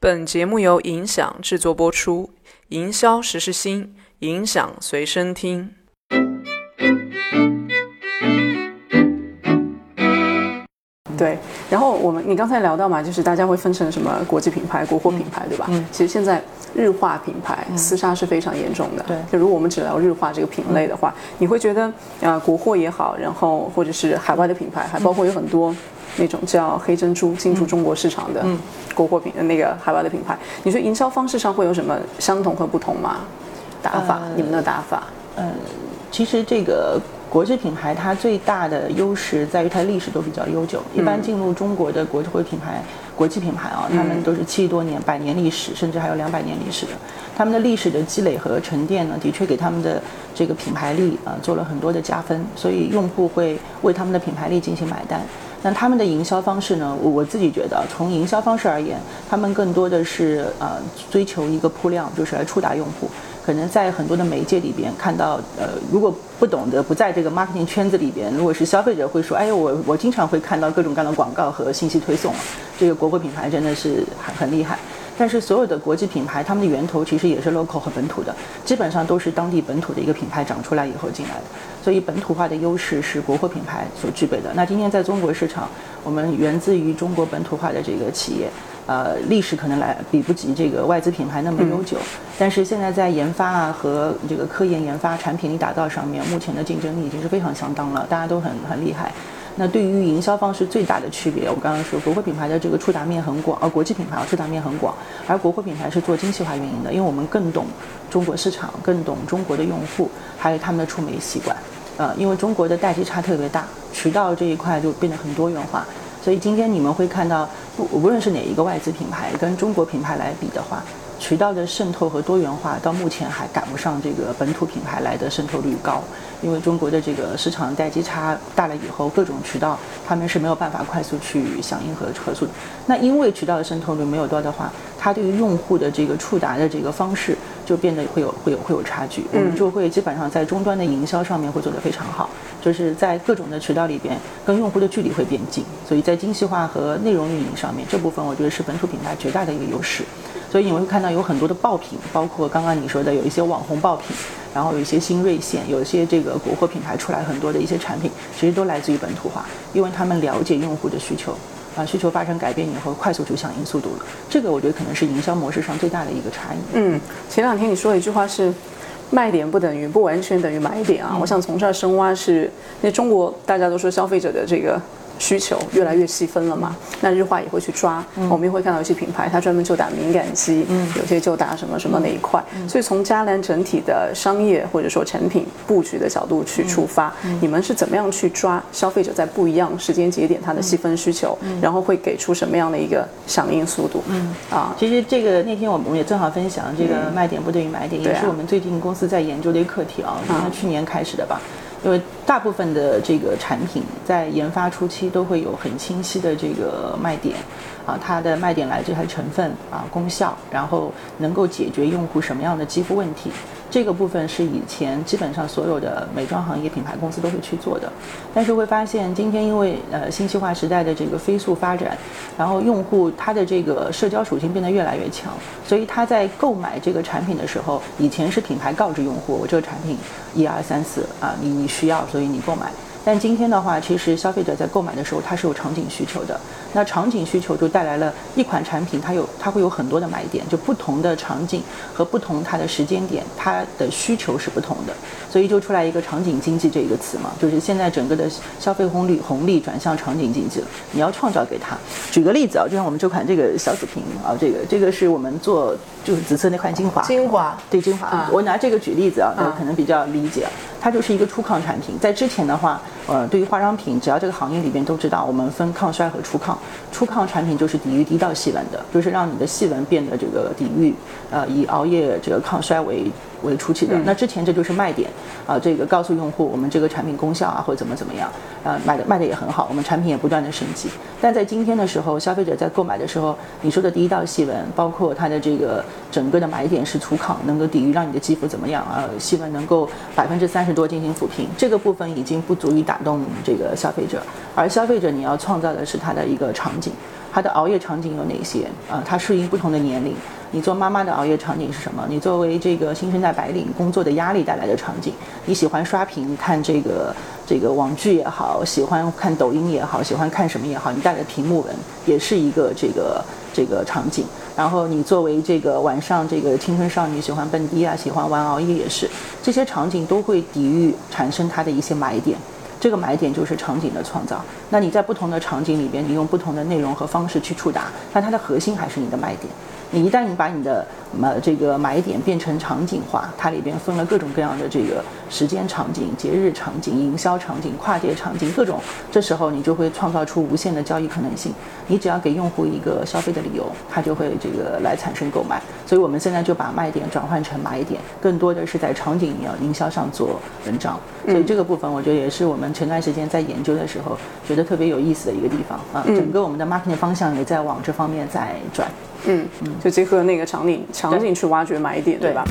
本节目由影响制作播出，营销时时新，影响随身听。对，然后我们你刚才聊到嘛，就是大家会分成什么国际品牌、国货品牌，对吧？嗯，其实现在日化品牌厮杀是非常严重的。对，就如果我们只聊日化这个品类的话，你会觉得啊，国货也好，然后或者是海外的品牌，还包括有很多那种叫黑珍珠进驻中国市场的国货品那个海外的品牌，你说营销方式上会有什么相同和不同吗？打法，你们的打法？嗯，其实这个。国际品牌它最大的优势在于它历史都比较悠久。一般进入中国的国际品牌、国际品牌啊，他们都是七十多年、百年历史，甚至还有两百年历史的。他们的历史的积累和沉淀呢，的确给他们的这个品牌力啊做了很多的加分，所以用户会为他们的品牌力进行买单。那他们的营销方式呢？我我自己觉得，从营销方式而言，他们更多的是呃追求一个铺量，就是来触达用户。可能在很多的媒介里边看到，呃，如果不懂得不在这个 marketing 圈子里边，如果是消费者会说，哎呦，我我经常会看到各种各样的广告和信息推送，这个国货品牌真的是很很厉害。但是所有的国际品牌，他们的源头其实也是 local 和本土的，基本上都是当地本土的一个品牌长出来以后进来的。所以本土化的优势是国货品牌所具备的。那今天在中国市场，我们源自于中国本土化的这个企业。呃，历史可能来比不及这个外资品牌那么悠久，但是现在在研发啊和这个科研研发、产品力打造上面，目前的竞争力已经是非常相当了，大家都很很厉害。那对于营销方式最大的区别，我刚刚说国货品牌的这个触达面很广，呃，国际品牌触达面很广，而国货品牌是做精细化运营的，因为我们更懂中国市场，更懂中国的用户，还有他们的触媒习惯。呃，因为中国的代际差特别大，渠道这一块就变得很多元化。所以今天你们会看到，不无论是哪一个外资品牌跟中国品牌来比的话，渠道的渗透和多元化到目前还赶不上这个本土品牌来的渗透率高。因为中国的这个市场待机差大了以后，各种渠道他们是没有办法快速去响应和合作。那因为渠道的渗透率没有多的话，它对于用户的这个触达的这个方式就变得会有会有会有差距。我们就会基本上在终端的营销上面会做得非常好。就是在各种的渠道里边，跟用户的距离会变近，所以在精细化和内容运营上面，这部分我觉得是本土品牌绝大的一个优势。所以你会看到有很多的爆品，包括刚刚你说的有一些网红爆品，然后有一些新锐线，有一些这个国货品牌出来很多的一些产品，其实都来自于本土化，因为他们了解用户的需求，啊，需求发生改变以后，快速就响应速度了。这个我觉得可能是营销模式上最大的一个差异。嗯，前两天你说了一句话是。卖点不等于不完全等于买点啊！我想从这儿深挖是，那中国大家都说消费者的这个。需求越来越细分了嘛？那日化也会去抓，我们也会看到一些品牌，它专门就打敏感肌，有些就打什么什么那一块。所以从嘉兰整体的商业或者说产品布局的角度去出发，你们是怎么样去抓消费者在不一样时间节点它的细分需求，然后会给出什么样的一个响应速度？嗯啊，其实这个那天我们也正好分享这个卖点不等于买点，也是我们最近公司在研究的一个课题啊，从去年开始的吧。因为大部分的这个产品在研发初期都会有很清晰的这个卖点，啊，它的卖点来自它的成分啊、功效，然后能够解决用户什么样的肌肤问题。这个部分是以前基本上所有的美妆行业品牌公司都会去做的，但是会发现今天因为呃信息化时代的这个飞速发展，然后用户他的这个社交属性变得越来越强，所以他在购买这个产品的时候，以前是品牌告知用户我这个产品一二三四啊，你你需要，所以你购买。但今天的话，其实消费者在购买的时候，它是有场景需求的。那场景需求就带来了一款产品，它有它会有很多的买点，就不同的场景和不同它的时间点，它的需求是不同的。所以就出来一个场景经济这一个词嘛，就是现在整个的消费红利红利转向场景经济了。你要创造给他。举个例子啊，就像我们这款这个小紫瓶啊，这个这个是我们做就是紫色那款精华。精华对精华，我拿这个举例子啊，大家可能比较理解。它就是一个初抗产品，在之前的话。呃，对于化妆品，只要这个行业里边都知道，我们分抗衰和初抗。初抗产品就是抵御低到细纹的，就是让你的细纹变得这个抵御，呃，以熬夜这个抗衰为。为出去的，那之前这就是卖点，啊，这个告诉用户我们这个产品功效啊，或者怎么怎么样，啊，卖的卖的也很好，我们产品也不断的升级。但在今天的时候，消费者在购买的时候，你说的第一道细纹，包括它的这个整个的买点是粗抗，能够抵御，让你的肌肤怎么样啊？细纹能够百分之三十多进行抚平，这个部分已经不足以打动这个消费者，而消费者你要创造的是它的一个场景。它的熬夜场景有哪些？啊，它适应不同的年龄。你做妈妈的熬夜场景是什么？你作为这个新生代白领工作的压力带来的场景，你喜欢刷屏看这个这个网剧也好，喜欢看抖音也好，喜欢看什么也好，你带的屏幕文也是一个这个这个场景。然后你作为这个晚上这个青春少女喜欢蹦迪啊，喜欢玩熬夜也是，这些场景都会抵御产生它的一些买点。这个买点就是场景的创造。那你在不同的场景里边，你用不同的内容和方式去触达，但它的核心还是你的卖点。你一旦你把你的买这个买点变成场景化，它里边分了各种各样的这个时间场景、节日场景、营销场景、跨界场景，各种，这时候你就会创造出无限的交易可能性。你只要给用户一个消费的理由，他就会这个来产生购买。所以我们现在就把卖点转换成买点，更多的是在场景营营销上做文章。所以这个部分我觉得也是我们前段时间在研究的时候觉得特别有意思的一个地方啊。整个我们的 marketing 方向也在往这方面在转。嗯嗯，就结合那个场景场景去挖掘买点，对吧？